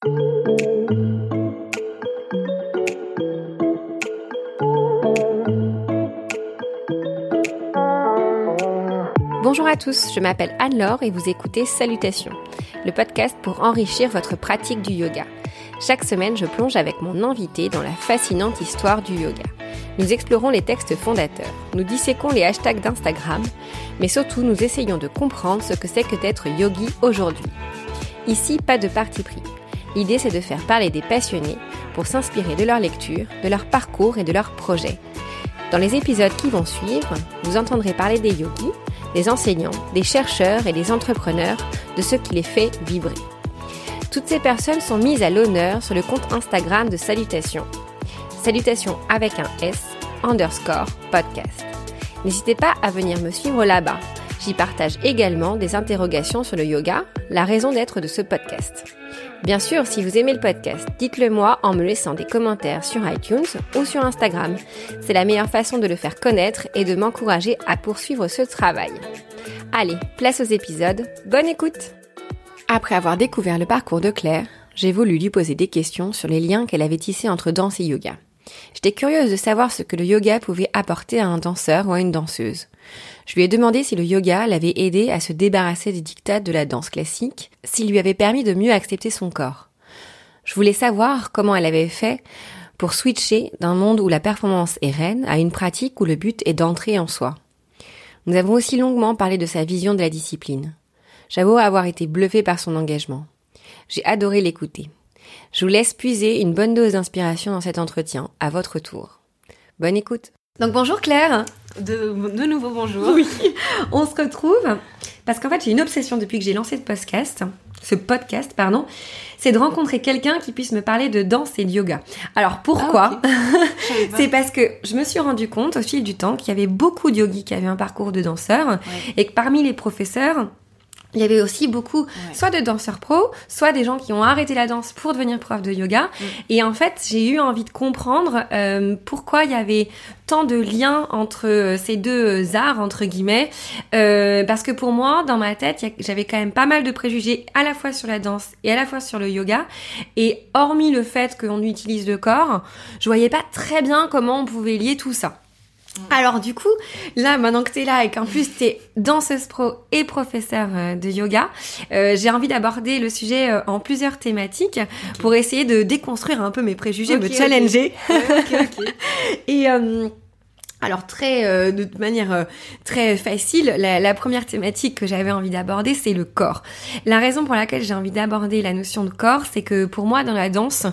Bonjour à tous, je m'appelle Anne-Laure et vous écoutez Salutations, le podcast pour enrichir votre pratique du yoga. Chaque semaine, je plonge avec mon invité dans la fascinante histoire du yoga. Nous explorons les textes fondateurs, nous disséquons les hashtags d'Instagram, mais surtout nous essayons de comprendre ce que c'est que d'être yogi aujourd'hui. Ici, pas de parti pris. L'idée, c'est de faire parler des passionnés pour s'inspirer de leur lecture, de leur parcours et de leurs projets. Dans les épisodes qui vont suivre, vous entendrez parler des yogis, des enseignants, des chercheurs et des entrepreneurs, de ce qui les fait vibrer. Toutes ces personnes sont mises à l'honneur sur le compte Instagram de Salutations. Salutations avec un S, underscore podcast. N'hésitez pas à venir me suivre là-bas. J'y partage également des interrogations sur le yoga, la raison d'être de ce podcast. Bien sûr, si vous aimez le podcast, dites-le moi en me laissant des commentaires sur iTunes ou sur Instagram. C'est la meilleure façon de le faire connaître et de m'encourager à poursuivre ce travail. Allez, place aux épisodes. Bonne écoute Après avoir découvert le parcours de Claire, j'ai voulu lui poser des questions sur les liens qu'elle avait tissés entre danse et yoga. J'étais curieuse de savoir ce que le yoga pouvait apporter à un danseur ou à une danseuse. Je lui ai demandé si le yoga l'avait aidé à se débarrasser des dictats de la danse classique, s'il lui avait permis de mieux accepter son corps. Je voulais savoir comment elle avait fait pour switcher d'un monde où la performance est reine à une pratique où le but est d'entrer en soi. Nous avons aussi longuement parlé de sa vision de la discipline. J'avoue avoir été bluffée par son engagement. J'ai adoré l'écouter. Je vous laisse puiser une bonne dose d'inspiration dans cet entretien, à votre tour. Bonne écoute. Donc bonjour Claire. De, de nouveau bonjour. Oui, on se retrouve parce qu'en fait j'ai une obsession depuis que j'ai lancé ce podcast, ce podcast pardon, c'est de rencontrer quelqu'un qui puisse me parler de danse et de yoga. Alors pourquoi Ah, C'est parce que je me suis rendu compte au fil du temps qu'il y avait beaucoup de yogis qui avaient un parcours de danseur et que parmi les professeurs il y avait aussi beaucoup, soit de danseurs pros, soit des gens qui ont arrêté la danse pour devenir prof de yoga. Mm. Et en fait, j'ai eu envie de comprendre euh, pourquoi il y avait tant de liens entre euh, ces deux arts, entre guillemets. Euh, parce que pour moi, dans ma tête, j'avais quand même pas mal de préjugés à la fois sur la danse et à la fois sur le yoga. Et hormis le fait qu'on utilise le corps, je voyais pas très bien comment on pouvait lier tout ça. Alors du coup, là maintenant que t'es là et qu'en plus t'es danseuse pro et professeur euh, de yoga, euh, j'ai envie d'aborder le sujet euh, en plusieurs thématiques pour essayer de déconstruire un peu mes préjugés, me challenger. Et euh, alors très euh, de manière euh, très facile, la, la première thématique que j'avais envie d'aborder, c'est le corps. La raison pour laquelle j'ai envie d'aborder la notion de corps, c'est que pour moi dans la danse,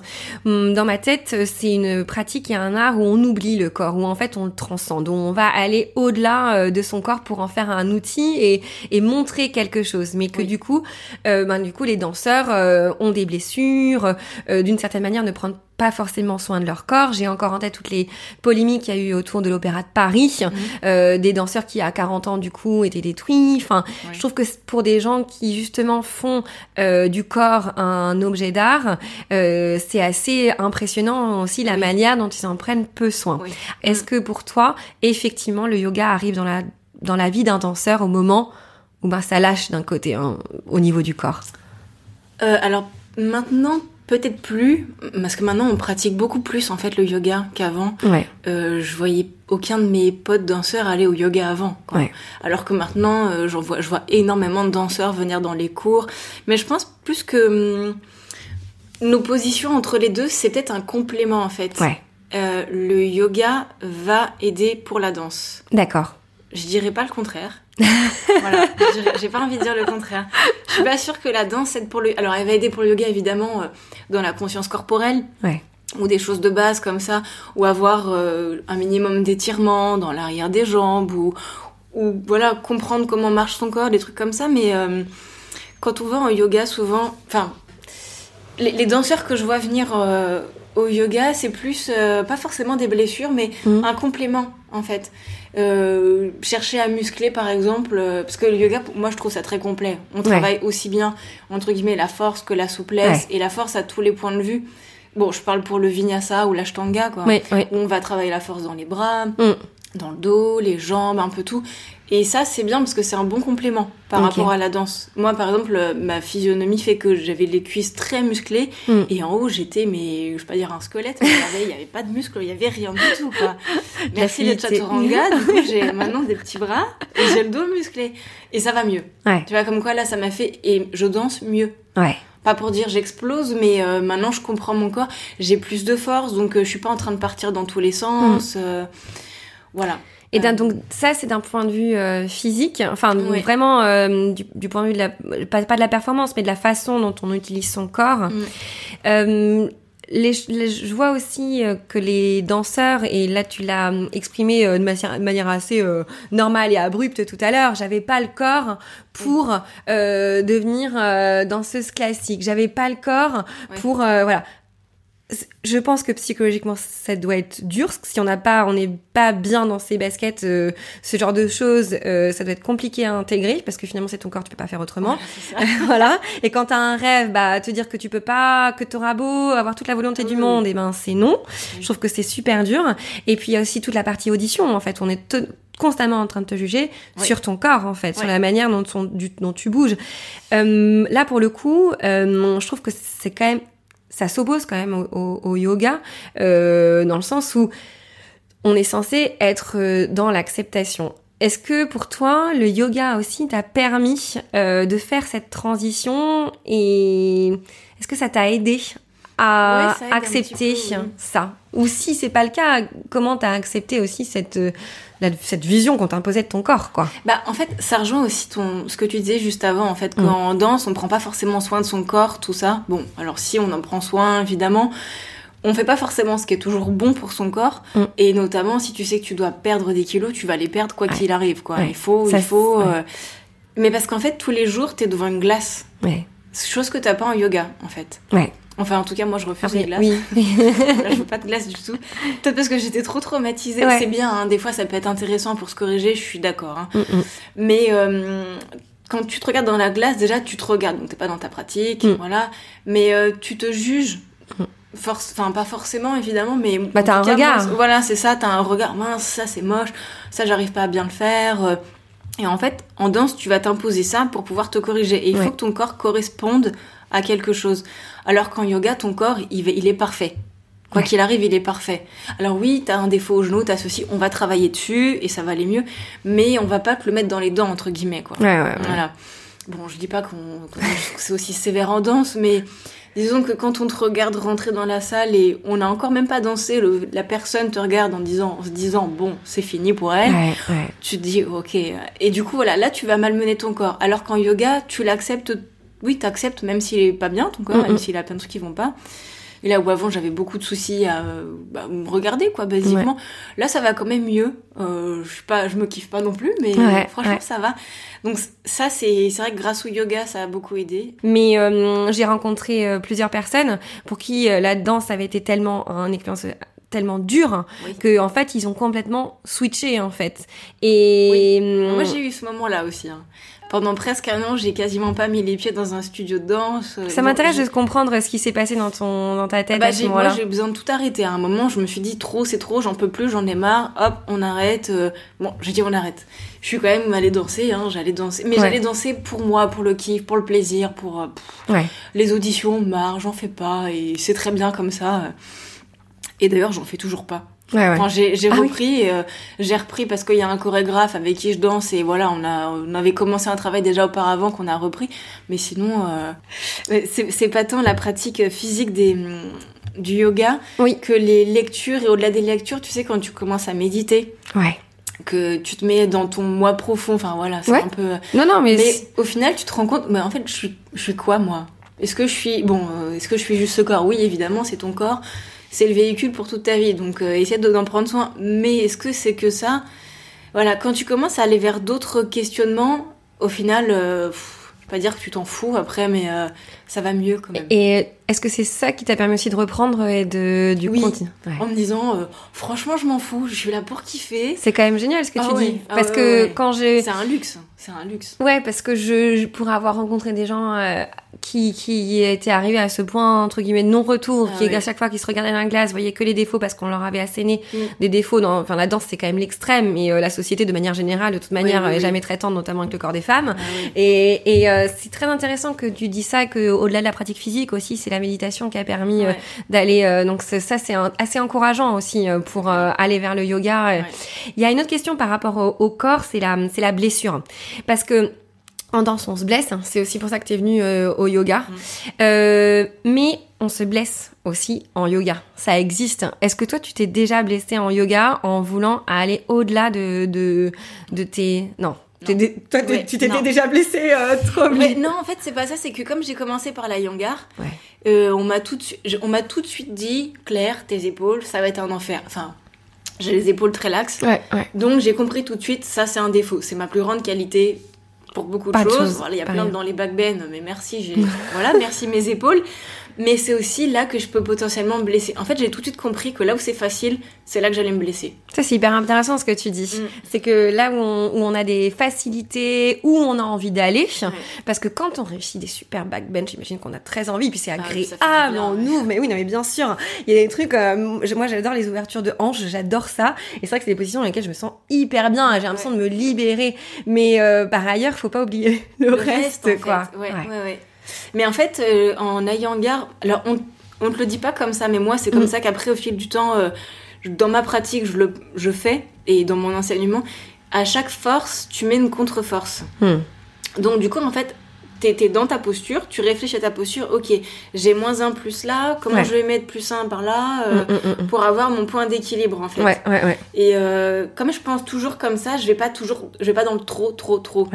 hum, dans ma tête, c'est une pratique et un art où on oublie le corps, où en fait on le transcende, où on va aller au-delà euh, de son corps pour en faire un outil et, et montrer quelque chose, mais que Oui. du coup, euh, ben du coup les danseurs euh, ont des blessures, euh, d'une certaine manière ne prennent pas forcément soin de leur corps. J'ai encore en tête toutes les polémiques qu'il y a eu autour de l'Opéra de Paris, euh, des danseurs qui à 40 ans du coup étaient détruits. Enfin, je trouve que pour des gens qui justement font euh, du corps un objet d'art, euh, c'est assez impressionnant aussi la Oui. manière dont ils en prennent peu soin. Oui. Est-ce que pour toi, effectivement, le yoga arrive dans la dans la vie d'un danseur au moment où ben ça lâche d'un côté hein, au niveau du corps? Euh, alors maintenant, peut-être plus, parce que maintenant on pratique beaucoup plus en fait le yoga qu'avant. Ouais. Euh, je voyais aucun de mes potes danseurs aller au yoga avant. quoi. Ouais. Alors que maintenant, euh, j'en vois, je vois énormément de danseurs venir dans les cours. Mais je pense plus que hum, nos positions entre les deux, c'est peut-être un complément en fait. Ouais. Euh, le yoga va aider pour la danse. D'accord. Je dirais pas le contraire. voilà, j'ai pas envie de dire le contraire. Je suis pas sûre que la danse aide pour le. Alors, elle va aider pour le yoga évidemment euh, dans la conscience corporelle Ouais. ou des choses de base comme ça, ou avoir euh, un minimum d'étirement dans l'arrière des jambes ou ou voilà comprendre comment marche son corps, des trucs comme ça. Mais euh, quand on va en yoga, souvent, enfin, les, les danseurs que je vois venir euh, au yoga, c'est plus euh, pas forcément des blessures, mais Mhm. un complément en fait. Euh, chercher à muscler par exemple, euh, parce que le yoga, moi je trouve ça très complet. On travaille aussi bien entre guillemets la force que la souplesse et la force à tous les points de vue. Bon, je parle pour le vinyasa ou l'ashtanga quoi. On va travailler la force dans les bras, Mm. dans le dos, les jambes, un peu tout. Et ça, c'est bien parce que c'est un bon complément par rapport à la danse. Moi, par exemple, euh, ma physionomie fait que j'avais les cuisses très musclées Mm. et en haut, j'étais, mais je vais pas dire un squelette, mais il y avait- pas de muscles, il y avait rien du tout, quoi. Merci fluidité. chaturanga, du coup, j'ai maintenant des petits bras et j'ai le dos musclé. Et ça va mieux. Ouais. Tu vois, comme quoi, là, ça m'a fait, et je danse mieux. Ouais. Pas pour dire j'explose, mais euh, maintenant je comprends mon corps, j'ai plus de force, donc euh, je suis pas en train de partir dans tous les sens. euh, voilà. Et d'un- Euh, donc ça c'est d'un point de vue euh, physique, enfin vraiment euh, du, du point de vue de la pas, pas de la performance mais de la façon dont on utilise son corps. Mm. Euh, les, les- je vois aussi euh, que les danseurs et là tu l'as euh, exprimé de, manière, de manière assez euh, normale et abrupte tout à l'heure. J'avais pas le corps pour euh, devenir euh, danseuse classique. J'avais pas le corps pour euh, voilà je pense que psychologiquement ça doit être dur si on n'a pas on n'est pas bien dans ses baskets euh, ce genre de choses euh, ça doit être compliqué à intégrer parce que finalement c'est ton corps tu peux pas faire autrement. Voilà, et quand t'as un rêve bah te dire que tu peux pas que t'auras beau avoir toute la volonté du monde et ben c'est non. Je trouve que c'est super dur. Et puis il y a aussi toute la partie audition en fait. On est constamment en train de te juger Oui. sur ton corps en fait sur la manière dont, son- du- dont tu bouges. Euh, là pour le coup euh, je trouve que c'est quand même ça s'oppose quand même au, au- au yoga euh, dans le sens où on est censé être euh, dans l'acceptation. Est-ce que pour toi, le yoga aussi t'a permis euh, de faire cette transition et est-ce que ça t'a aidé à Ouais, accepter peu, ça Ou si c'est pas le cas, comment t'as accepté aussi cette, euh, cette vision qu'on t'imposait de ton corps, quoi? Bah, en fait, ça rejoint aussi ton, ce que tu disais juste avant. En fait, Mm. quand on danse, on prend pas forcément soin de son corps, tout ça. Bon, alors si on en prend soin, évidemment, on fait pas forcément ce qui est toujours bon pour son corps. Mm. Et notamment, si tu sais que tu dois perdre des kilos, tu vas les perdre quoi Ouais. qu'il arrive, quoi. Ouais. Il faut, Ça, il faut. euh, Mais parce qu'en fait, tous les jours, t'es devant une glace. Chose que t'as pas en yoga, en fait. Ouais. Enfin, en tout cas, moi, je refuse les Après, glaces. oui. Je veux pas de glace du tout. Peut-être parce que j'étais trop traumatisée. Ouais. C'est bien, hein, des fois ça peut être intéressant pour se corriger, je suis d'accord. hein. Mm, mm. Mais euh, quand tu te regardes dans la glace, déjà tu te regardes, donc t'es pas dans ta pratique, Mm. voilà. Mais euh, tu te juges. Force, enfin pas forcément évidemment, mais Bah, t'as un cas, regard. voilà, c'est ça, t'as un regard. Mince, ça c'est moche, ça j'arrive pas à bien le faire. euh. Et en fait, en danse, tu vas t'imposer ça pour pouvoir te corriger. Et il Ouais. faut que ton corps corresponde à quelque chose. Alors qu'en yoga, ton corps, il, est parfait. Quoi Ouais. qu'il arrive, il est parfait. Alors oui, t'as un défaut au genou, t'as ceci, on va travailler dessus et ça va aller mieux, mais on va pas te le mettre dans les dents entre guillemets quoi. Ouais, ouais, ouais. Voilà. Bon, je dis pas qu'on c'est aussi sévère en danse, mais disons que quand on te regarde rentrer dans la salle et on n'a encore même pas dansé, le- la personne te regarde en disant, en se disant bon, c'est fini pour elle. Ouais, ouais. Tu te dis ok. Et du coup voilà, là tu vas malmener ton corps. Alors qu'en yoga, tu l'acceptes. Oui, t'acceptes même s'il est pas bien ton corps, Mm, même s'il a plein de trucs qui vont pas. Et là où avant j'avais beaucoup de soucis à bah, me regarder quoi, basiquement. Là ça va quand même mieux. Euh, je suis pas, je me kiffe pas non plus, mais Ouais, franchement ouais. ça va. Donc ça c'est c'est vrai que grâce au yoga ça a beaucoup aidé. Mais euh, j'ai rencontré euh, plusieurs personnes pour qui la danse avait été tellement une expérience tellement dure Oui. que en fait ils ont complètement switché en fait. Et Moi hum, j'ai eu ce moment là aussi. hein. Pendant presque un an j'ai quasiment pas mis les pieds dans un studio de danse. ça m'intéresse de comprendre ce qui s'est passé dans ton dans ta tête Bah, à ce j'ai, moi, j'ai besoin de tout arrêter. À un moment, je me suis dit trop, c'est trop, j'en peux plus, j'en ai marre. Hop, on arrête. euh, Bon, j'ai dit on arrête. Je suis quand même allée danser, hein, j'allais danser, mais Ouais. j'allais danser pour moi, pour le kiff, pour le plaisir, pour euh, pff, Ouais. les auditions, marre, j'en fais pas et c'est très bien comme ça. Et d'ailleurs, j'en fais toujours pas. Ouais, ouais. Enfin, j'ai, Ah repris, euh, j'ai repris parce qu'il y a un chorégraphe avec qui je danse et voilà, on a, on avait commencé un travail déjà auparavant qu'on a repris, mais sinon, euh, c'est, pas tant la pratique physique des, du yoga Oui. que les lectures et au-delà des lectures, tu sais, quand tu commences à méditer, Ouais. que tu te mets dans ton moi profond, enfin voilà, c'est Ouais. un peu. Non non mais, Mais au final, tu te rends compte, mais en fait, je suis, je suis quoi moi? Est-ce que je suis bon euh, Est-ce que je suis juste ce corps? Oui, évidemment, c'est ton corps, c'est le véhicule pour toute ta vie, donc euh, essaie de- d'en prendre soin. Mais est-ce que c'est que ça? Voilà, quand tu commences à aller vers d'autres questionnements, au final, euh, pas dire que tu t'en fous après, mais euh, ça va mieux quand même. Et est-ce que c'est ça qui t'a permis aussi de reprendre et de du Oui. continuer Ouais. En me disant, euh, franchement, je m'en fous, je suis là pour kiffer. C'est quand même génial ce que Ah tu ouais. dis. Ah Parce ouais, que quand j'ai C'est un luxe, c'est un luxe. Ouais, parce que je, je pourrais avoir rencontré des gens euh, qui, qui étaient arrivés à ce point, entre guillemets, de non-retour, Ah qui, à chaque fois qu'ils se regardaient dans la glace, voyaient que les défauts parce qu'on leur avait asséné Mm. des défauts. Dans, enfin, la danse, c'est quand même l'extrême, mais euh, la société, de manière générale, de toute manière, oui, est oui. jamais très tendre, notamment avec le corps des femmes. Et, et euh, c'est très intéressant que tu dis ça, que au-delà de la pratique physique aussi, c'est la méditation qui a permis euh, Ouais. d'aller. euh, donc ça, c'est assez encourageant aussi euh, pour aller vers le yoga. Ouais. Il y a une autre question par rapport au, au corps, c'est la, c'est la blessure, parce que en danse, on se blesse. hein, C'est aussi pour ça que tu es venu euh, au yoga. Mm. Euh, mais on se blesse aussi en yoga. Ça existe. Est-ce que toi, tu t'es déjà blessé en yoga en voulant aller au-delà de, de, de tes... Non. T'es dé- Toi, t'es- Ouais, tu t'étais déjà blessé euh, trop Mais non, en fait, c'est pas ça. C'est que comme j'ai commencé par la Yangar, Ouais. euh, on m'a tout, de suite- je- on m'a tout de suite dit, Claire, tes épaules, ça va être un enfer. Enfin, j'ai les épaules très laxes. Ouais. Donc j'ai compris tout de suite, ça c'est un défaut. C'est ma plus grande qualité pour beaucoup de Pas de choses. Voilà, il y a plein dans les backbends, mais merci, j'ai voilà, merci mes épaules. Mais c'est aussi là que je peux potentiellement me blesser. En fait, j'ai tout de suite compris que là où c'est facile, c'est là que j'allais me blesser. Ça, c'est hyper intéressant ce que tu dis. Mm. C'est que là où on, où on a des facilités, où on a envie d'aller, Ouais. parce que quand on réussit des super backbench, j'imagine qu'on a très envie, puis c'est Ah agréable, fait on ouais. ouvre, mais oui, non, mais bien sûr. Il y a des trucs, euh, moi j'adore les ouvertures de hanches, j'adore ça. Et c'est vrai que c'est des positions dans lesquelles je me sens hyper bien, j'ai l'impression de me libérer. Mais euh, par ailleurs, faut pas oublier le, reste, en fait. quoi. Ouais, Ouais. ouais, ouais. Mais en fait, euh, en ayant garde, alors on, on te le dit pas comme ça, mais moi c'est comme Mm. ça qu'après au fil du temps, euh, dans ma pratique, je le je fais et dans mon enseignement, à chaque force, tu mets une contre-force. Hmm. Donc du coup, en fait, t'es dans ta posture, tu réfléchis à ta posture, ok, j'ai moins un plus là, comment Ouais. je vais mettre plus un par là, euh, Mm, mm, mm, pour avoir mon point d'équilibre en fait. mm. Ouais, ouais, ouais. Et euh, comme je pense toujours comme ça, je vais pas toujours, je vais pas dans le trop, trop, trop.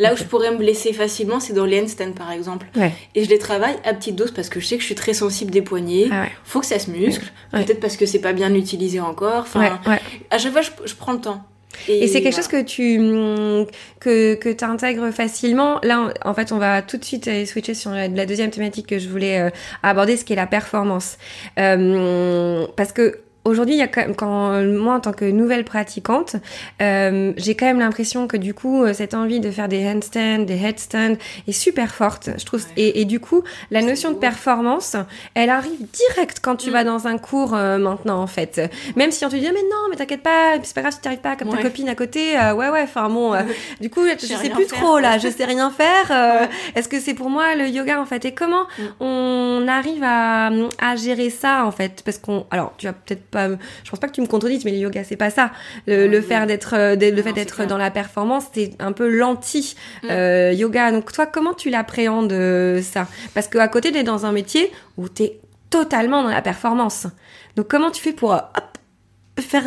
Là où je pourrais me blesser facilement, c'est dans les handstands par exemple. Ouais. Et je les travaille à petite dose parce que je sais que je suis très sensible des poignets. Ah ouais. Faut que ça se muscle. Ouais. Peut-être parce que c'est pas bien utilisé encore. Enfin, Ouais, ouais. à chaque fois, je, je prends le temps. Et c'est quelque voilà. chose que tu hum, que que t'intègres facilement. Là, en fait, on va tout de suite euh, switcher sur la, la deuxième thématique que je voulais euh, aborder, ce qui est la performance. Euh, parce que aujourd'hui, il y a quand, même- quand moi, en tant que nouvelle pratiquante, euh, j'ai quand même l'impression que du coup, euh, cette envie de faire des handstands, des headstands est super forte. Je trouve. Ouais. Et, et du coup, la notion de performance, elle arrive direct quand tu Mm. vas dans un cours euh, maintenant, en fait. Même si on te dit, Ah, mais non, mais t'inquiète pas, c'est pas grave si t'arrives pas, comme ta Ouais. copine à côté, euh, ouais, ouais, enfin bon, du coup, je sais sais plus faire, trop là, je sais rien faire. Ouais. Est-ce que c'est pour moi le yoga en fait? Et comment Mm. on arrive à, à gérer ça en fait? Parce qu'on, alors, tu vas peut-être pas, je pense pas que tu me contredises, mais le yoga c'est pas ça. Le, faire d'être, euh, de- le fait d'être dans la performance, c'est un peu l'anti Mm. euh, yoga. Donc toi, comment tu l'appréhendes euh, ça? Parce qu'à côté d'être dans un métier où t'es totalement dans la performance. Donc comment tu fais pour hop, faire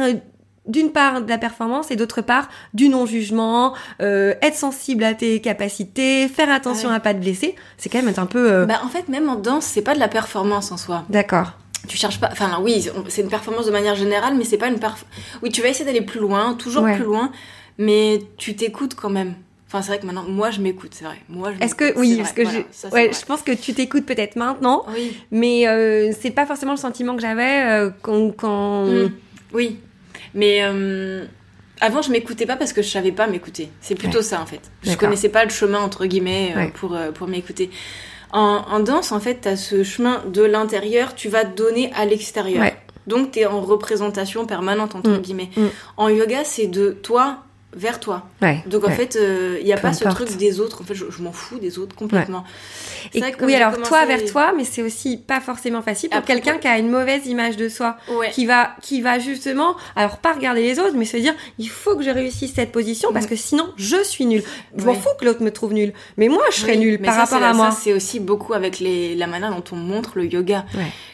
d'une part de la performance et d'autre part du non-jugement, euh, être sensible à tes capacités, faire attention Ouais. à pas te blesser, c'est quand même être un peu... euh, Bah, en fait, même en danse, c'est pas de la performance en soi. D'accord. Tu cherches pas. Enfin, oui, c'est une performance de manière générale, mais c'est pas une perf. Oui, tu vas essayer d'aller plus loin, toujours Ouais. plus loin, mais tu t'écoutes quand même. Enfin, c'est vrai que maintenant, moi, je m'écoute, c'est vrai. Moi, je Est-ce que... Oui, c'est parce que voilà, je... ça, ouais, je pense que tu t'écoutes peut-être maintenant, Oui. mais euh, c'est pas forcément le sentiment que j'avais euh, quand... quand... Mm. Oui. Mais euh, avant, je m'écoutais pas parce que je savais pas m'écouter. C'est plutôt ça, en fait. Je connaissais pas le chemin, entre guillemets, euh, pour, pour m'écouter. En, en danse, en fait, t'as ce chemin de l'intérieur, tu vas donner à l'extérieur. Ouais. Donc, t'es en représentation permanente, entre Mm. guillemets. Mm. En yoga, c'est de toi vers toi. Ouais. Donc en ouais. fait, il n'y a Peu pas ce truc des autres. En fait, je, je m'en fous des autres complètement. Et- que oui, alors commencé- toi vers toi, mais c'est aussi pas forcément facile pour Après, quelqu'un qui a une mauvaise image de soi, qui va, qui va justement, alors pas regarder les autres, mais se dire, il faut que je réussisse cette position parce Mm. que sinon je suis nulle. Je m'en fous que l'autre me trouve nulle, mais moi je serais nulle mais par ça, rapport à moi. Ça, c'est aussi beaucoup avec les, la manière dont on montre le yoga.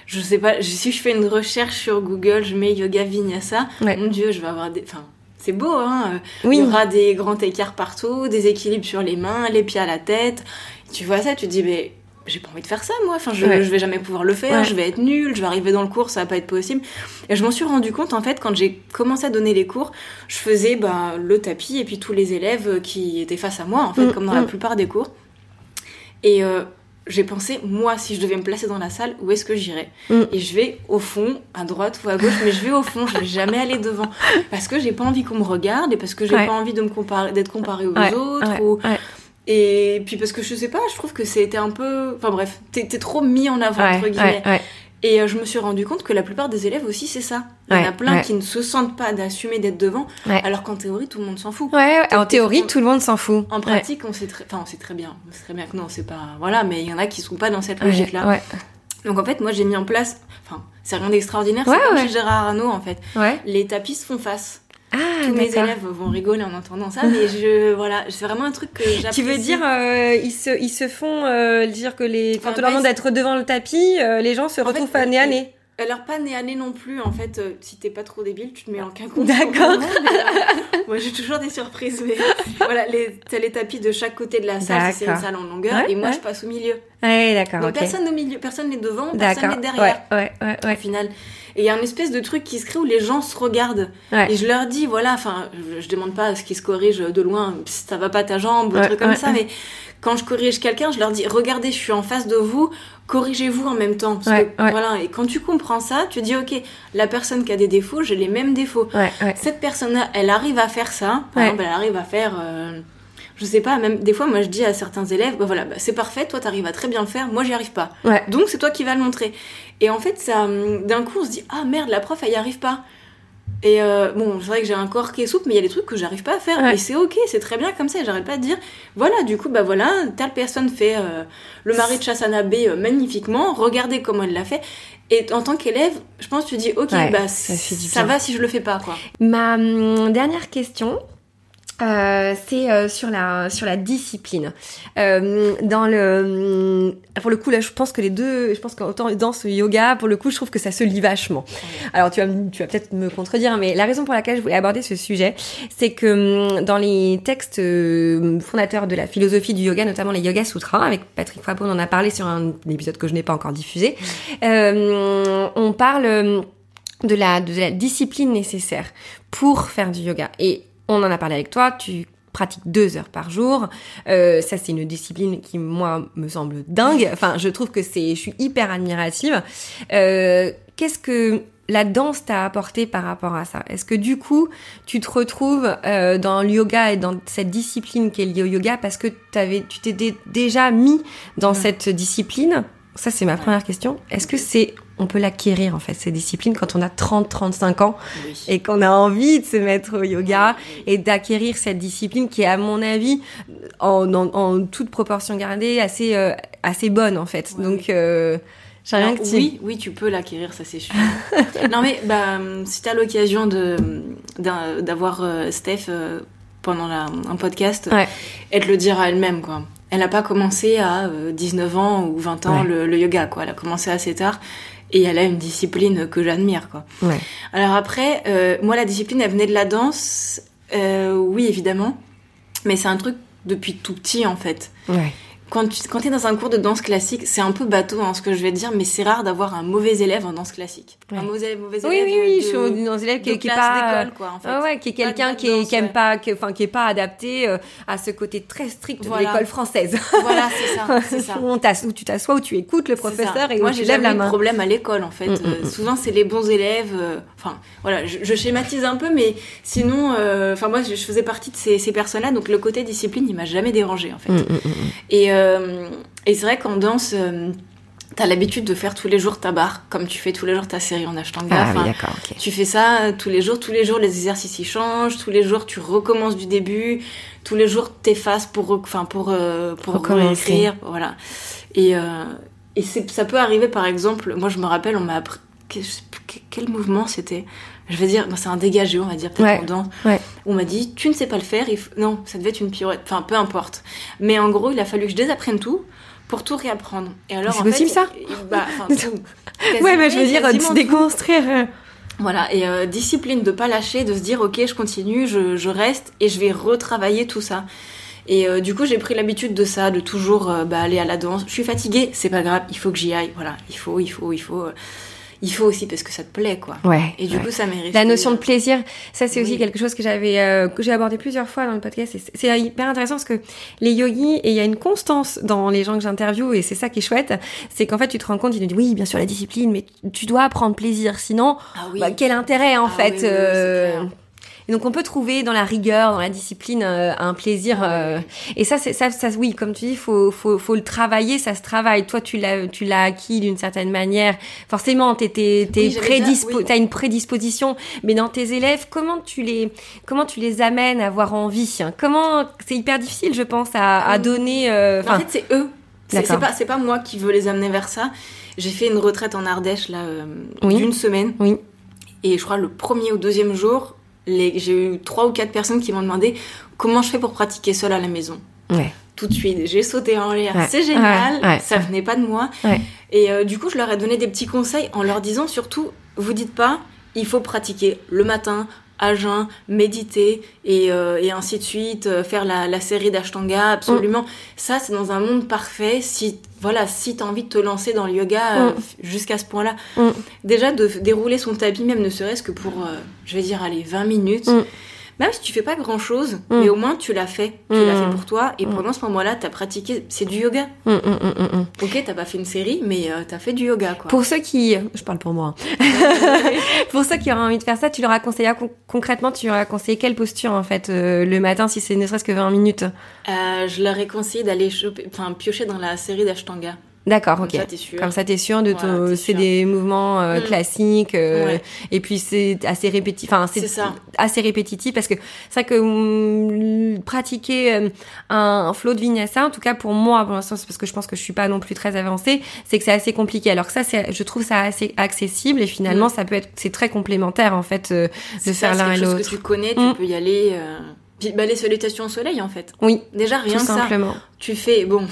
Je sais pas, si je fais une recherche sur Google, je mets yoga vinyasa, mon dieu, je vais avoir des. Enfin, c'est beau, hein. euh, Oui. Il y aura des grands écarts partout, des équilibres sur les mains, les pieds à la tête. Tu vois ça, tu te dis, mais j'ai pas envie de faire ça, moi. Enfin, je, Ouais. je vais jamais pouvoir le faire, Ouais. je vais être nulle, je vais arriver dans le cours, ça va pas être possible. Et je m'en suis rendu compte, en fait, quand j'ai commencé à donner les cours, je faisais bah, le tapis et puis tous les élèves qui étaient face à moi, en fait, Mm, comme dans la mm. plupart des cours. Et euh, j'ai pensé, moi, si je devais me placer dans la salle, où est-ce que j'irais Mm. Et je vais au fond, à droite ou à gauche, mais je vais au fond, je vais jamais aller devant. Parce que j'ai pas envie qu'on me regarde et parce que j'ai Ouais. pas envie de me comparer, d'être comparée aux Ouais, autres. ouais, ou- ouais. Et puis parce que je sais pas, je trouve que c'était un peu. Enfin bref, t'es trop mis en avant, entre guillemets. Et euh, je me suis rendu compte que la plupart des élèves aussi, c'est ça. Il y en Ouais, a plein ouais. qui ne se sentent pas d'assumer d'être devant, Ouais. alors qu'en théorie, tout le monde s'en fout. Ouais, en théorie, tout le monde s'en fout. En pratique, on sait très, enfin, on sait très bien, on sait très bien que non, c'est pas, voilà, mais il y en a qui sont pas dans cette logique-là. Donc en fait, moi, j'ai mis en place, enfin, c'est rien d'extraordinaire, c'est comme chez Gérard Arnault, en fait. Les tapis se font face. Ah, Tous mes élèves vont rigoler en entendant ça, mais je, voilà, c'est vraiment un truc que j'apprécie. Tu veux dire, euh, ils, se, ils se font euh, dire que les, quand on leur demande d'être devant le tapis, euh, les gens se En retrouvent fait, pas nez à nez. Alors pas nez à nez non plus, en fait, si t'es pas trop débile, tu te mets en quinconce. D'accord. Moi j'ai toujours des surprises, mais voilà, les, t'as les tapis de chaque côté de la salle, c'est une salle en longueur, Ouais, et moi ouais. je passe au milieu. Ouais, d'accord, Donc personne au milieu, personne n'est devant, personne n'est derrière. Ouais, ouais, ouais, Au final. Et il y a une espèce de truc qui se crée où les gens se regardent. Ouais. Et je leur dis, voilà, enfin, je, je demande pas à ce qu'ils se corrigent de loin, si ça va pas ta jambe ou un Ouais, truc comme ça, mais quand je corrige quelqu'un, je leur dis, regardez, je suis en face de vous, corrigez-vous en même temps. Parce Ouais, que, ouais. voilà, et quand tu comprends ça, tu dis, ok, la personne qui a des défauts, j'ai les mêmes défauts. Ouais. Cette personne-là, elle arrive à faire ça. Par exemple, elle arrive à faire, euh, je sais pas, même des fois, moi je dis à certains élèves, bah voilà, bah, c'est parfait, toi t'arrives à très bien le faire, moi j'y arrive pas. Donc c'est toi qui vas le montrer. Et en fait, ça, d'un coup, on se dit, ah merde, la prof, elle y arrive pas. Et euh, bon, c'est vrai que j'ai un corps qui est souple, mais il y a des trucs que j'arrive pas à faire. Ouais. Et c'est ok, c'est très bien comme ça. et J'arrête pas de dire, voilà, du coup, bah voilà, telle personne fait euh, le mari de Chassana B euh, magnifiquement. Regardez comment elle l'a fait. Et en tant qu'élève, je pense que tu dis, ok, Ouais, bah ça ça va si je le fais pas, quoi. Ma hum, dernière question, euh, c'est euh, sur la sur la discipline. Euh, dans le hum, pour le coup là, je pense que les deux, je pense qu'autant dans ce yoga, pour le coup, je trouve que ça se lie vachement. Alors tu vas tu vas peut-être me contredire, mais la raison pour laquelle je voulais aborder ce sujet, c'est que hum, dans les textes euh, fondateurs de la philosophie du yoga, notamment les Yoga Sutras, avec Patrick Fabo, on en a parlé sur un épisode que je n'ai pas encore diffusé. euh, on parle hum, de la, de la discipline nécessaire pour faire du yoga. Et on en a parlé avec toi, tu pratiques deux heures par jour. Euh, ça, c'est une discipline qui, moi, me semble dingue. Enfin, je trouve que c'est, je suis hyper admirative. Euh, qu'est-ce que la danse t'a apporté par rapport à ça? Est-ce que du coup, tu te retrouves euh, dans le yoga et dans cette discipline qui est liée au yoga parce que t'avais, tu t'es dé- déjà mis dans Ouais. cette discipline? Ça, c'est ma première question. Est-ce que c'est, on peut l'acquérir en fait, ces disciplines quand on a 30-35 ans Oui. et qu'on a envie de se mettre au yoga et d'acquérir cette discipline qui est, à mon avis, en, en, en toute proportion gardée, assez, euh, assez bonne en fait. Ouais. Donc, euh, Alors, que tu... oui, oui, tu peux l'acquérir, ça c'est sûr. non mais bah, si t'as l'occasion de d'un- d'avoir euh, Steph euh, pendant la- un podcast, Ouais. elle te le dira elle-même quoi. Elle n'a pas commencé à euh, 19 ans ou 20 ans Ouais. le, le yoga quoi. Elle a commencé assez tard et elle a une discipline que j'admire quoi. Ouais. Alors après, euh, moi la discipline elle venait de la danse, euh, oui évidemment, mais c'est un truc depuis tout petit en fait Ouais. Quand tu quand es dans un cours de danse classique, c'est un peu bateau hein, ce que je vais te dire, mais c'est rare d'avoir un mauvais élève en danse classique. Ouais. Un mauvais, mauvais Oui, élève oui, oui, de, je suis dans un élève qui, de qui est pas... quoi, en fait. Ah ouais, qui est quelqu'un qui, danse, qui aime ouais. pas, qui, enfin, qui est pas adapté euh, à ce côté très strict Voilà. de l'école française. Voilà, c'est ça, c'est ça. où, tu t'assois, où tu écoutes le professeur et Moi, j'ai jamais la main. problème à l'école, en fait. Mm, Euh, mm, mm. souvent, c'est les bons élèves. euh, Enfin, voilà, je, je schématise un peu, mais sinon, enfin, moi, je, je faisais partie de ces, ces personnes-là, donc le côté discipline, il m'a jamais dérangé, en fait. Mm, mm, mm, mm. Et, et c'est vrai qu'en danse, euh, t'as l'habitude de faire tous les jours ta barre, comme tu fais tous les jours ta série en ashtanga. Ah oui, Enfin, d'accord, ok. Tu fais ça euh, tous les jours, tous les jours les exercices ils changent, tous les jours tu recommences du début, tous les jours t'effaces pour, enfin pour euh, pour Recommencer. réécrire, voilà. Et euh, et ça peut arriver par exemple, moi je me rappelle on m'a appris quel mouvement c'était. Je vais dire, c'est un dégagé, on va dire peut-être Ouais, en danse. ouais. On m'a dit tu ne sais pas le faire, il non ça devait être une pirouette, enfin peu importe. Mais en gros il a fallu que je désapprenne tout pour tout réapprendre. Et alors C'est en fait, possible, ça bah, tout. Ouais, mais je veux dire, déconstruire. euh, Voilà, et euh, discipline de pas lâcher, de se dire ok je continue, je, je reste et je vais retravailler tout ça. Et euh, du coup j'ai pris l'habitude de ça, de toujours bah, aller à la danse. Je suis fatiguée, c'est pas grave, il faut que j'y aille. Voilà, il faut, il faut, il faut. Il faut aussi parce que ça te plaît, quoi. Ouais. Et du ouais. coup, ça mérite. La notion de plaisir, ça c'est aussi quelque chose que j'avais euh, que j'ai abordé plusieurs fois dans le podcast. c'est- hyper intéressant parce que les yogis et il y a une constance dans les gens que j'interviewe et c'est ça qui est chouette, c'est qu'en fait tu te rends compte, ils nous disent oui bien sûr la discipline, mais tu dois prendre plaisir, sinon Ah oui. bah, quel intérêt en Ah fait oui, euh. Et donc on peut trouver dans la rigueur, dans la discipline, euh, un plaisir. euh, et ça, c'est ça, ça, oui, comme tu dis, faut, faut, faut le travailler. Ça se travaille. Toi, tu l'as, tu l'as acquis d'une certaine manière. Forcément, t'es, t'es, prédispo- oui. t'as une prédisposition. Mais dans tes élèves, comment tu les, comment tu les amènes à avoir envie hein? Comment c'est hyper difficile, je pense, à, à donner. euh, en fait, c'est eux. C'est pas, c'est pas moi qui veux les amener vers ça. J'ai fait une retraite en Ardèche là Oui. d'une semaine. oui, Et je crois le premier ou deuxième jour, j'ai eu trois ou quatre personnes qui m'ont demandé comment je fais pour pratiquer seule à la maison. ouais, Tout de suite, j'ai sauté en l'air. Ouais. C'est génial. Ouais. Ça venait pas de moi. Et euh, du coup, je leur ai donné des petits conseils en leur disant surtout, vous dites pas, il faut pratiquer le matin, à jeun, méditer et, euh, et ainsi de suite, euh, faire la, la série d'Ashtanga, absolument. Ça, c'est dans un monde parfait. Si voilà, si t'as envie de te lancer dans le yoga euh, Mm. jusqu'à ce point-là, Mm. déjà de dérouler son tapis, même ne serait-ce que pour, euh, je vais dire, allez, 20 minutes. Mm. Même si tu fais pas grand chose, Mm. mais au moins tu l'as fait. Tu Mm. l'as fait pour toi. Et Mm. pendant ce moment-là, t'as pratiqué. C'est du yoga. Ok, t'as pas fait une série, mais euh, t'as fait du yoga, quoi. Pour ceux qui, je parle pour moi. hein. Pour ceux qui auraient envie de faire ça, tu leur as conseillé con- concrètement, tu leur as conseillé quelle posture en fait euh, le matin si c'est ne serait-ce que 20 minutes? Euh, je leur ai conseillé d'aller choper- enfin, piocher dans la série d'Ashtanga. D'accord, Comme ok. ça, sûr. Comme ça, t'es sûr de Voilà, ton- c'est des mouvements euh, Mm. classiques euh, Ouais. et puis c'est assez répétitif. Enfin, c'est ça. assez répétitif parce que c'est vrai que hum, pratiquer euh, un, flow de vinyasa, en tout cas pour moi, pour l'instant, c'est parce que je pense que je suis pas non plus très avancée, c'est que c'est assez compliqué. Alors que ça, c'est, je trouve ça assez accessible et finalement, Mm. ça peut être, c'est très complémentaire en fait euh, de faire ça, l'un et l'autre. que tu connais, tu Mm. peux y aller. Puis, bah, les salutations au soleil, en fait. Oui, Déjà, rien tout que ça. simplement. Tu fais, bon,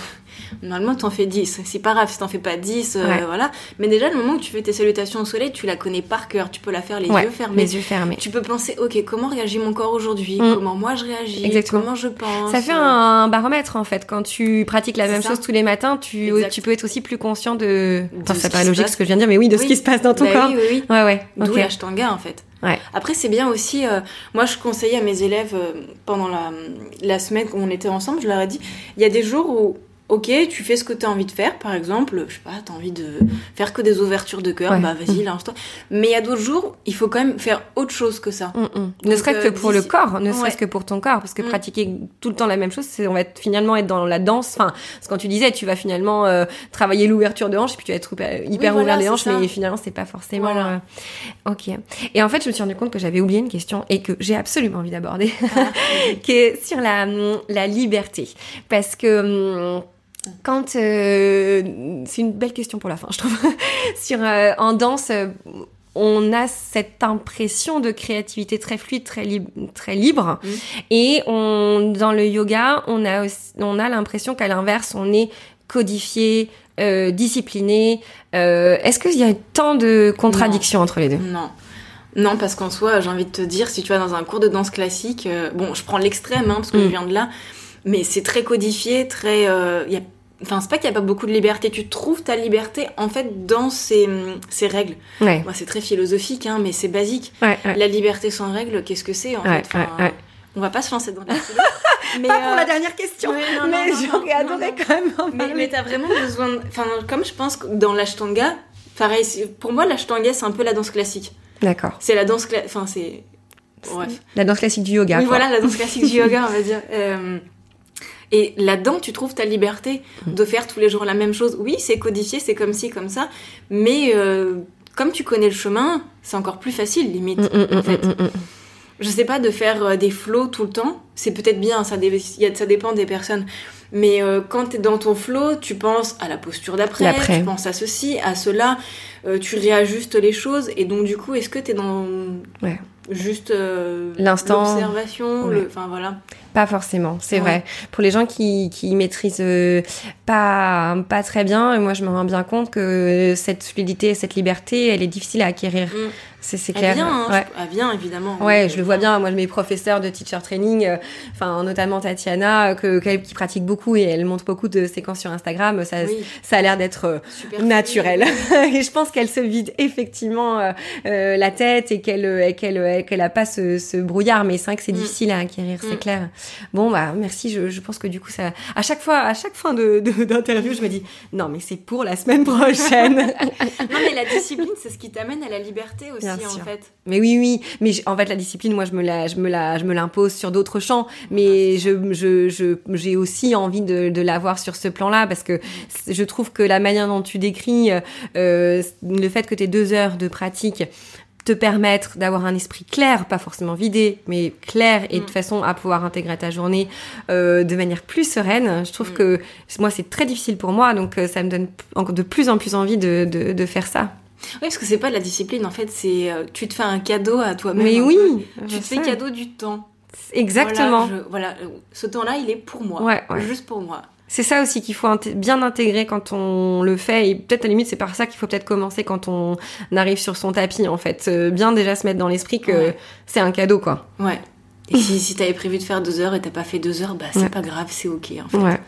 normalement, t'en fais 10. C'est pas grave si t'en fais pas 10, euh, voilà. Mais déjà, le moment que tu fais tes salutations au soleil, tu la connais par cœur. Tu peux la faire les Ouais, yeux fermés. les yeux fermés. Tu peux penser, ok, comment réagit mon corps aujourd'hui? Mm. Comment moi je réagis? Exactement. Comment je pense? Ça fait un baromètre en fait. Quand tu pratiques la même ça. chose tous les matins, tu, peux être aussi plus conscient de. Enfin, ce ça paraît logique ce que je viens de dire, mais oui, de ce qui se passe dans ton bah corps. Oui, oui, oui. Ouais, ouais. D'où ok. l'ashtanga en fait. Après c'est bien aussi, euh, moi je conseillais à mes élèves euh, pendant la, la semaine où on était ensemble, je leur ai dit, il y a des jours où, ok, tu fais ce que tu as envie de faire, par exemple, je sais pas, tu as envie de faire que des ouvertures de cœur, Ouais. bah vas-y, lance-toi. Mais il y a d'autres jours, il faut quand même faire autre chose que ça. Mm, mm. Ne serait-ce que euh, pour le corps, ne Ouais. serait-ce que pour ton corps, parce que Mm. pratiquer tout le temps la même chose, c'est on va être, finalement être dans la danse. Enfin, parce que quand tu disais, tu vas finalement euh, travailler l'ouverture de hanche, puis tu vas être hyper, voilà, ouvert des c'est hanches, ça. mais finalement c'est pas forcément. Voilà. euh, Ok. Et en fait, je me suis rendu compte que j'avais oublié une question et que j'ai absolument envie d'aborder. Ah. qui est sur la, la liberté. Parce que hum, quand... euh, c'est une belle question pour la fin, je trouve. sur, euh, en danse, euh, on a cette impression de créativité très fluide, très, lib- très libre. Mm. Et on, dans le yoga, on a, aussi- on a l'impression qu'à l'inverse, on est codifié, euh, discipliné. Est-ce qu'il y a tant de contradictions entre les deux? Non. Non, parce qu'en soi, j'ai envie de te dire, si tu vas dans un cours de danse classique, euh, bon, je prends l'extrême, hein, parce que Mm. je viens de là, mais c'est très codifié, très... euh, y a... Enfin, c'est pas qu'il n'y a pas beaucoup de liberté, tu trouves ta liberté, en fait, dans ces, ces règles. Ouais, Moi, c'est très philosophique, hein, mais c'est basique. ouais, ouais. La liberté sans règles, qu'est-ce que c'est, en fait? Enfin. On va pas se lancer dans la mais, Pas pour euh, la dernière question, mais non, j'aurais adoré non, quand même en Mais, mais t'as vraiment besoin de... Enfin, comme je pense que dans l'ashtanga, pareil, pour moi, l'ashtanga, c'est un peu la danse classique. D'accord. C'est la danse classique... Enfin, c'est... Bref. La danse classique du yoga. Oui, quoi. voilà, la danse classique du yoga, on va dire. Euh, et là-dedans, tu trouves ta liberté Mm. de faire tous les jours la même chose. Oui, c'est codifié, c'est comme ci, comme ça. Mais euh, comme tu connais le chemin, c'est encore plus facile, limite. Mm, mm, en fait. Je sais pas, de faire euh, des flows tout le temps, c'est peut-être bien, ça, dé- dépend des personnes. Mais euh, quand t'es dans ton flow, tu penses à la posture d'après, tu penses à ceci, à cela, euh, tu réajustes les choses. Et donc, du coup, est-ce que t'es dans... Ouais. juste euh, L'instant. l'observation, Ouais. enfin voilà. Pas forcément, c'est Ouais. vrai. Pour les gens qui, qui maîtrisent euh, pas, pas très bien, moi je me rends bien compte que cette fluidité, cette liberté, elle est difficile à acquérir. Mm. C'est c'est Elle clair. vient, hein, Ouais. je- elle vient évidemment. Ouais, je le vois bien. Moi, mes professeurs de teacher training, euh, enfin notamment Tatiana, euh, que, qu'elle- qui pratique beaucoup et elle montre beaucoup de séquences sur Instagram. Ça, Oui, ça a l'air d'être euh, naturel. et je pense qu'elle se vide effectivement euh, la tête et qu'elle qu'elle qu'elle a pas ce, ce brouillard. Mais c'est vrai que c'est Mm. difficile à acquérir, c'est Mm. clair. Bon, bah merci. Je, je pense que du coup, ça, à chaque fois, à chaque fin de de- d'interview, je me dis non, mais c'est pour la semaine prochaine. Non mais la discipline, c'est ce qui t'amène à la liberté aussi Bien en sûr. fait. Mais oui, oui. Mais en fait, la discipline, moi, je me la, je me la, je me l'impose sur d'autres champs. Mais je, je, je, j'ai aussi envie de, de l'avoir sur ce plan-là parce que je trouve que la manière dont tu décris euh, euh, le fait que tes deux heures de pratique te permettre d'avoir un esprit clair, pas forcément vidé, mais clair et de Mm. façon à pouvoir intégrer ta journée euh, de manière plus sereine. Je trouve Mm. que moi c'est très difficile pour moi, donc euh, ça me donne de plus en plus envie de, de, de faire ça. Oui, parce que c'est pas de la discipline en fait, c'est euh, tu te fais un cadeau à toi-même. mais oui, peu. Tu te fais cadeau du temps. Exactement. Voilà, je- voilà, ce temps-là, il est pour moi. Ouais, ouais. Juste pour moi. C'est ça aussi qu'il faut inté- bien intégrer quand on le fait. Et peut-être à la limite, c'est par ça qu'il faut peut-être commencer quand on arrive sur son tapis, en fait. Euh, bien déjà se mettre dans l'esprit que Ouais. c'est un cadeau, quoi. Ouais. Et si, si t'avais prévu de faire deux heures et t'as pas fait deux heures, bah c'est Ouais. pas grave, c'est ok en fait. Ouais.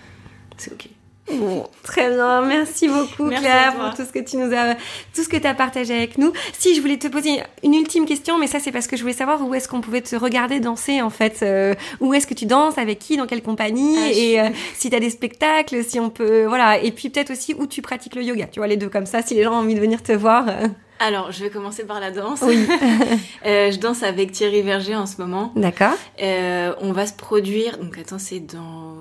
C'est ok. Bon, très bien. Merci beaucoup, Merci Claire, pour tout ce que tu nous as, tout ce que tu as partagé avec nous. Si, je voulais te poser une ultime question, mais ça, c'est parce que je voulais savoir où est-ce qu'on pouvait te regarder danser, en fait. Euh, où est-ce que tu danses, avec qui, dans quelle compagnie, Ah, je- et euh, si tu as des spectacles, si on peut, voilà. Et puis peut-être aussi où tu pratiques le yoga. Tu vois, les deux comme ça, si les gens ont envie de venir te voir. euh. Alors, je vais commencer par la danse. Oui. Euh, je danse avec Thierry Verger en ce moment. D'accord. Euh, on va se produire. Donc attends, c'est dans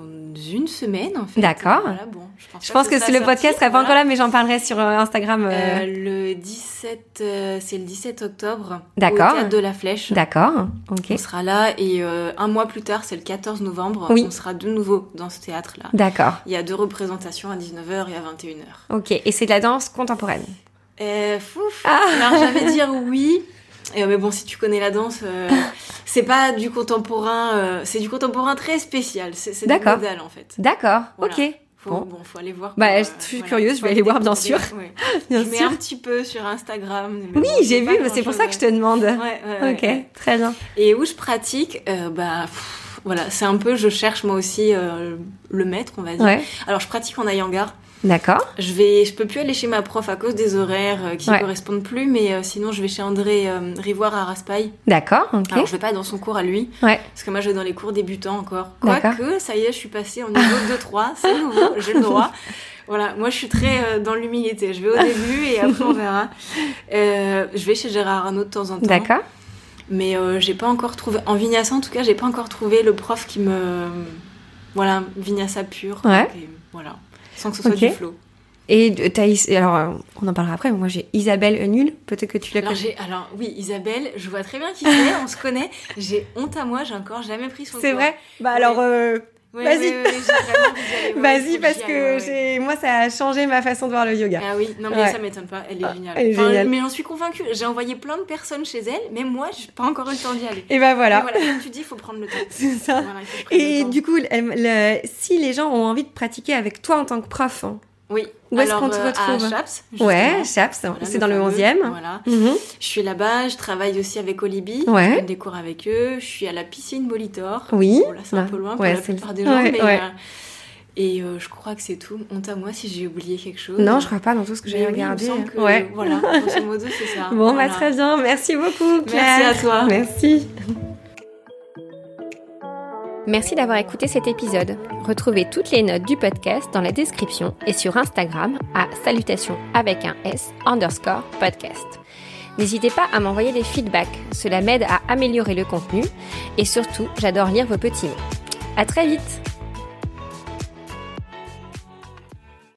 une semaine en fait. D'accord. Voilà, bon, je pense, Je pas pense que ça le podcast sera pas encore là, mais j'en parlerai sur euh, Instagram. euh. Euh, le 17, euh, c'est le 17 octobre. D'accord. Au théâtre de la Flèche. D'accord. Ok. On sera là et un mois plus tard, c'est le 14 novembre, Oui. on sera de nouveau dans ce théâtre-là. D'accord. Il y a deux représentations à 19h et à 21h. Ok. Et c'est de la danse contemporaine. Euh, fouf. Ah. Alors j'allais dire oui. Euh, mais bon, si tu connais la danse, euh, c'est pas du contemporain, euh, c'est du contemporain très spécial. C'est modal en fait. D'accord. Voilà. Ok. Faut, Bon. bon. faut aller voir. Bah, je suis voilà, curieuse, je vais aller voir, bien sûr. ouais. Bien je mets sûr. un petit peu sur Instagram. Oui, bon, j'ai vu, c'est pour ça que je te demande. ouais. Ouais, ouais, Ok. Très bien. Et où je pratique, euh, bah pff, voilà, c'est un peu, je cherche moi aussi euh, le maître, on va dire. Alors je pratique en Ayangar. D'accord. Je vais, je peux plus aller chez ma prof à cause des horaires euh, qui Ouais. ne correspondent plus, mais euh, sinon je vais chez André euh, Rivoire à Raspail. D'accord. Ok. Alors je vais pas dans son cours à lui, Ouais. parce que moi je vais dans les cours débutants encore. Quoique, ça y est, je suis passée en niveau 2-3, c'est nouveau, j'ai le droit. Voilà, moi je suis très euh, dans l'humilité. Je vais au début et après on verra. Je vais chez Gérard Arnaud de temps en temps. D'accord. Mais j'ai pas encore trouvé. En vinyasa, en tout cas, j'ai pas encore trouvé le prof qui me. Voilà, vinyasa pur. Ouais. Et voilà. Sans que ce soit Ok. du flow. Et euh, t'as Is- alors euh, on en parlera après. Mais moi j'ai Isabelle Nul. Peut-être que tu la Alors, connais. alors, oui, Isabelle, je vois très bien qui c'est, on se connaît. J'ai honte à moi, j'ai encore jamais pris son C'est vrai? Bah alors. euh, Vas-y. Vas-y parce que j'ai moi ça a changé ma façon de voir le yoga. Ah oui, non mais Ouais. ça m'étonne pas, elle est Ah, géniale. elle est Enfin, géniale. Mais j'en suis convaincue, j'ai envoyé plein de personnes chez elle, mais moi, j'ai pas encore eu le temps d'y aller. Et bah voilà. Voilà, comme tu dis, il faut prendre le temps. C'est ça. Voilà, Et du coup, le- si les gens ont envie de pratiquer avec toi en tant que prof, hein, Oui. Où est-ce qu'on te euh, retrouve À Chaps. justement. ouais, Chaps, Voilà, c'est dans le fameux, 11e. Voilà. Mhm. Je suis là-bas, je travaille aussi avec Olibi. Ouais. Je donne des cours avec eux. Je suis à la piscine Molitor. Oui. Bon, là, c'est un peu loin pour Ouais, la plupart des gens, ouais, mais. ouais. euh, et euh, je crois que c'est tout. Honte à moi si j'ai oublié quelque chose. Non, je crois pas dans tout ce que j'ai oui, regardé. que, ouais. Voilà, grosso modo, c'est ça. Bon, Voilà. bah très bien. Merci beaucoup, Claire. Merci à toi. Merci. Merci d'avoir écouté cet épisode. Retrouvez toutes les notes du podcast dans la description et sur Instagram à salutations avec un S underscore podcast. N'hésitez pas à m'envoyer des feedbacks, cela m'aide à améliorer le contenu et surtout, j'adore lire vos petits mots. À très vite!